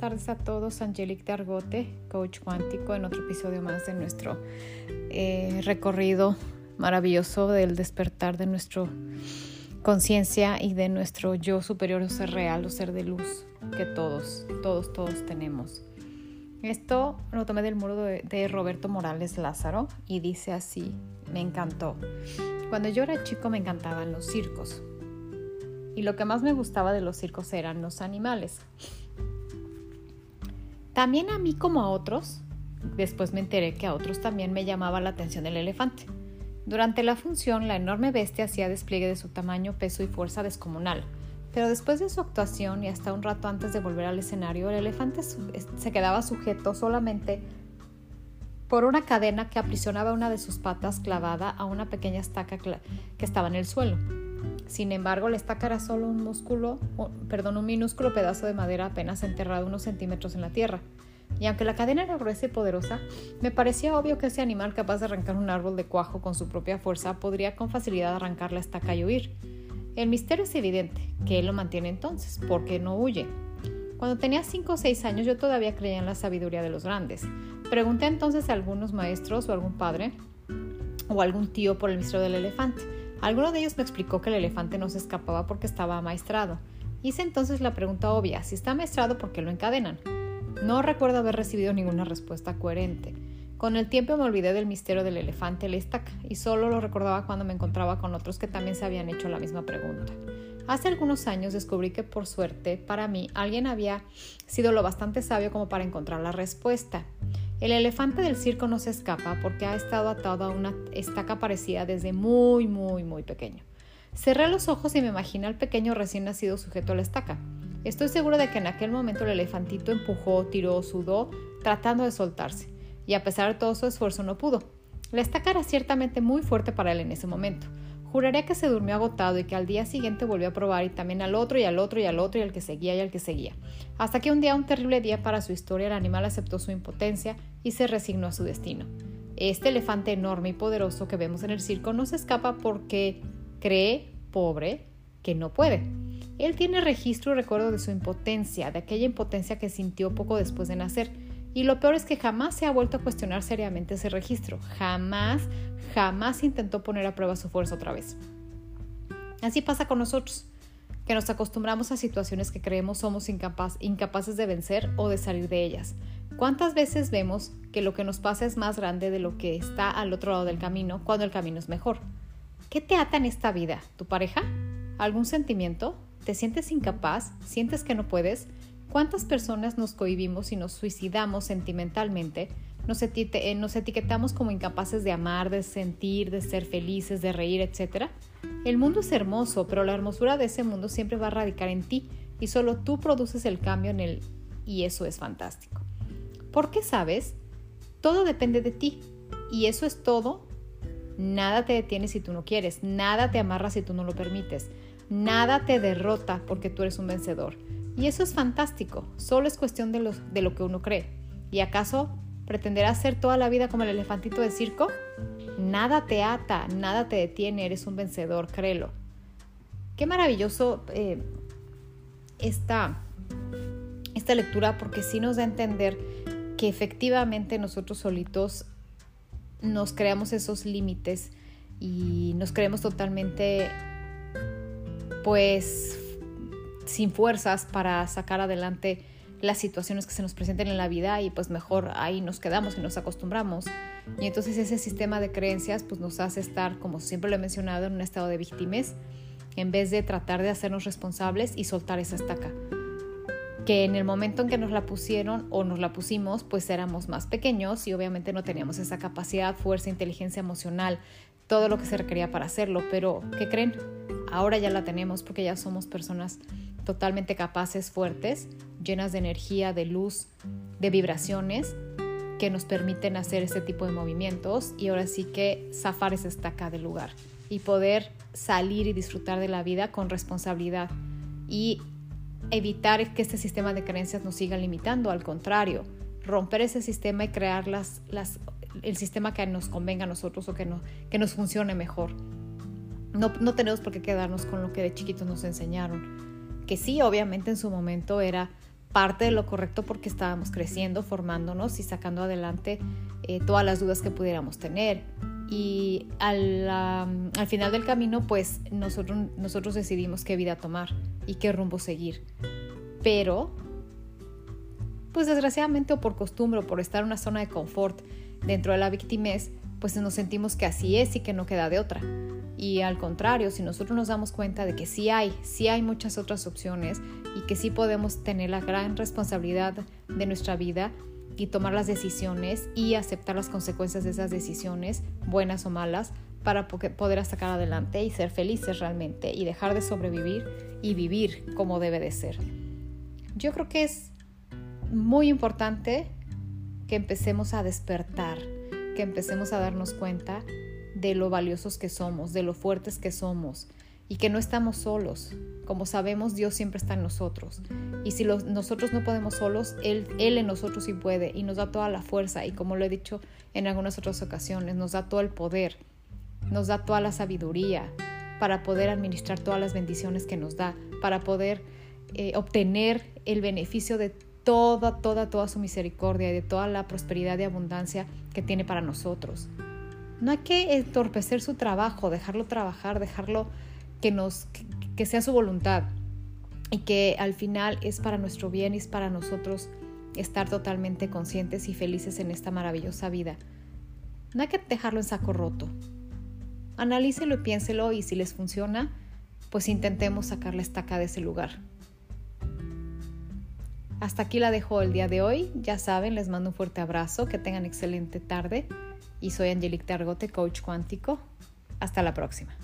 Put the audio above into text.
tardes a todos. Angelique de Argote, coach cuántico, en otro episodio más de nuestro eh, recorrido maravilloso del despertar de nuestra conciencia y de nuestro yo superior o ser real o ser de luz que todos, todos, todos tenemos. Esto lo tomé del muro de, de Roberto Morales Lázaro y dice así, me encantó. Cuando yo era chico me encantaban los circos y lo que más me gustaba de los circos eran los animales. También a mí como a otros, después me enteré que a otros también me llamaba la atención el elefante. Durante la función, la enorme bestia hacía despliegue de su tamaño, peso y fuerza descomunal. Pero después de su actuación y hasta un rato antes de volver al escenario, el elefante se quedaba sujeto solamente por una cadena que aprisionaba una de sus patas clavada a una pequeña estaca que estaba en el suelo. Sin embargo, estaca era solo un músculo, perdón, un minúsculo pedazo de madera apenas enterrado unos centímetros en la tierra. Y aunque la cadena era gruesa y poderosa, me parecía obvio que ese animal capaz de arrancar un árbol de cuajo con su propia fuerza podría con facilidad arrancar la estaca y huir. El misterio es evidente, que él lo mantiene entonces, porque no huye. Cuando tenía 5 o 6 años yo todavía creía en la sabiduría de los grandes. Pregunté entonces a algunos maestros o algún padre o algún tío por el misterio del elefante Alguno de ellos me explicó que el elefante no se escapaba porque estaba amaestrado. Hice entonces la pregunta obvia, si está amaestrado, ¿por qué lo encadenan? No recuerdo haber recibido ninguna respuesta coherente. Con el tiempo me olvidé del misterio del elefante la estaca y solo lo recordaba cuando me encontraba con otros que también se habían hecho la misma pregunta. Hace algunos años descubrí que por suerte, para mí, alguien había sido lo bastante sabio como para encontrar la respuesta. El elefante del circo no se escapa porque ha estado atado a una estaca parecida desde muy, muy, muy pequeño. Cerré los ojos y me imaginé al pequeño recién nacido sujeto a la estaca. Estoy seguro de que en aquel momento el elefantito empujó, tiró, sudó, tratando de soltarse, y a pesar de todo su esfuerzo no pudo. La estaca era ciertamente muy fuerte para él en ese momento. Juraría que se durmió agotado y que al día siguiente volvió a probar y también al otro y al otro y al otro y al que seguía y al que seguía. Hasta que un día, un terrible día para su historia, el animal aceptó su impotencia y se resignó a su destino. Este elefante enorme y poderoso que vemos en el circo no se escapa porque cree, pobre, que no puede. Él tiene registro y recuerdo de su impotencia, de aquella impotencia que sintió poco después de nacer y lo peor es que jamás se ha vuelto a cuestionar seriamente ese registro. Jamás, jamás intentó poner a prueba su fuerza otra vez. Así pasa con nosotros, que nos acostumbramos a situaciones que creemos somos incapaces de vencer o de salir de ellas. ¿Cuántas veces vemos que lo que nos pasa es más grande de lo que está al otro lado del camino cuando el camino es mejor? ¿Qué te ata en esta vida? ¿Tu pareja? ¿Algún sentimiento? ¿Te sientes incapaz? ¿Sientes que no puedes? ¿Cuántas personas nos cohibimos y nos suicidamos sentimentalmente? Nos, eh, nos, etiquetamos como incapaces de amar, de sentir, de ser felices, de reír, etc. El mundo es hermoso, pero la hermosura de ese mundo siempre va a radicar en ti y solo tú produces el cambio en él y eso es fantástico. ¿Por qué sabes? Todo depende de ti y eso es todo. Nada te detiene si tú no quieres, nada te amarra si tú no lo permites, nada te derrota porque tú eres un vencedor. Y eso es fantástico, solo es cuestión de lo, de lo que uno cree. ¿Y acaso pretenderás ser toda la vida como el elefantito de circo? Nada te ata, nada te detiene, eres un vencedor, créelo. Qué maravilloso eh, esta, esta lectura porque sí nos da a entender que efectivamente nosotros solitos nos creamos esos límites y nos creemos totalmente pues sin fuerzas para sacar adelante las situaciones que se nos presenten en la vida y pues mejor ahí nos quedamos y nos acostumbramos. Y entonces ese sistema de creencias pues nos hace estar, como siempre lo he mencionado, en un estado de víctimas en vez de tratar de hacernos responsables y soltar esa estaca. Que en el momento en que nos la pusieron o nos la pusimos pues éramos más pequeños y obviamente no teníamos esa capacidad, fuerza, inteligencia emocional, todo lo que se requería para hacerlo. Pero, ¿qué creen? Ahora ya la tenemos porque ya somos personas totalmente capaces, fuertes, llenas de energía, de luz, de vibraciones que nos permiten hacer este tipo de movimientos y ahora sí que zafar esa estaca del lugar y poder salir y disfrutar de la vida con responsabilidad y evitar que este sistema de creencias nos siga limitando, al contrario, romper ese sistema y crear el sistema que nos convenga a nosotros o que, no, que nos funcione mejor. No, no tenemos por qué quedarnos con lo que de chiquitos nos enseñaron que sí, obviamente en su momento era parte de lo correcto porque estábamos creciendo, formándonos y sacando adelante eh, todas las dudas que pudiéramos tener. Y al, al, final del camino, pues nosotros, nosotros decidimos qué vida tomar y qué rumbo seguir. Pero, pues desgraciadamente o por costumbre o por estar en una zona de confort dentro de la victimez, pues nos sentimos que así es y que no queda de otra. Y al contrario, si nosotros nos damos cuenta de que sí hay, sí hay muchas otras opciones y que sí podemos tener la gran responsabilidad de nuestra vida y tomar las decisiones y aceptar las consecuencias de esas decisiones, buenas o malas, para poder sacar adelante y ser felices realmente y dejar de sobrevivir y vivir como debe de ser. Yo creo que es muy importante que empecemos a despertar, empecemos a darnos cuenta de lo valiosos que somos, de lo fuertes que somos y que no estamos solos. Como sabemos, Dios siempre está en nosotros. Y si nosotros no podemos solos, él, él en nosotros sí puede y nos da toda la fuerza. Y como lo he dicho en algunas otras ocasiones, nos da todo el poder, nos da toda la sabiduría para poder administrar todas las bendiciones que nos da, para poder eh, obtener el beneficio de toda, toda, toda su misericordia y de toda la prosperidad y abundancia que tiene para nosotros. No hay que entorpecer su trabajo, dejarlo trabajar, dejarlo que, nos, que sea su voluntad y que al final es para nuestro bien y es para nosotros estar totalmente conscientes y felices en esta maravillosa vida. No hay que dejarlo en saco roto. Analícelo y piénselo y si les funciona, pues intentemos sacar la estaca de ese lugar. Hasta aquí la dejo el día de hoy. Ya saben, les mando un fuerte abrazo, que tengan excelente tarde y soy Angelique Targote, coach cuántico. Hasta la próxima.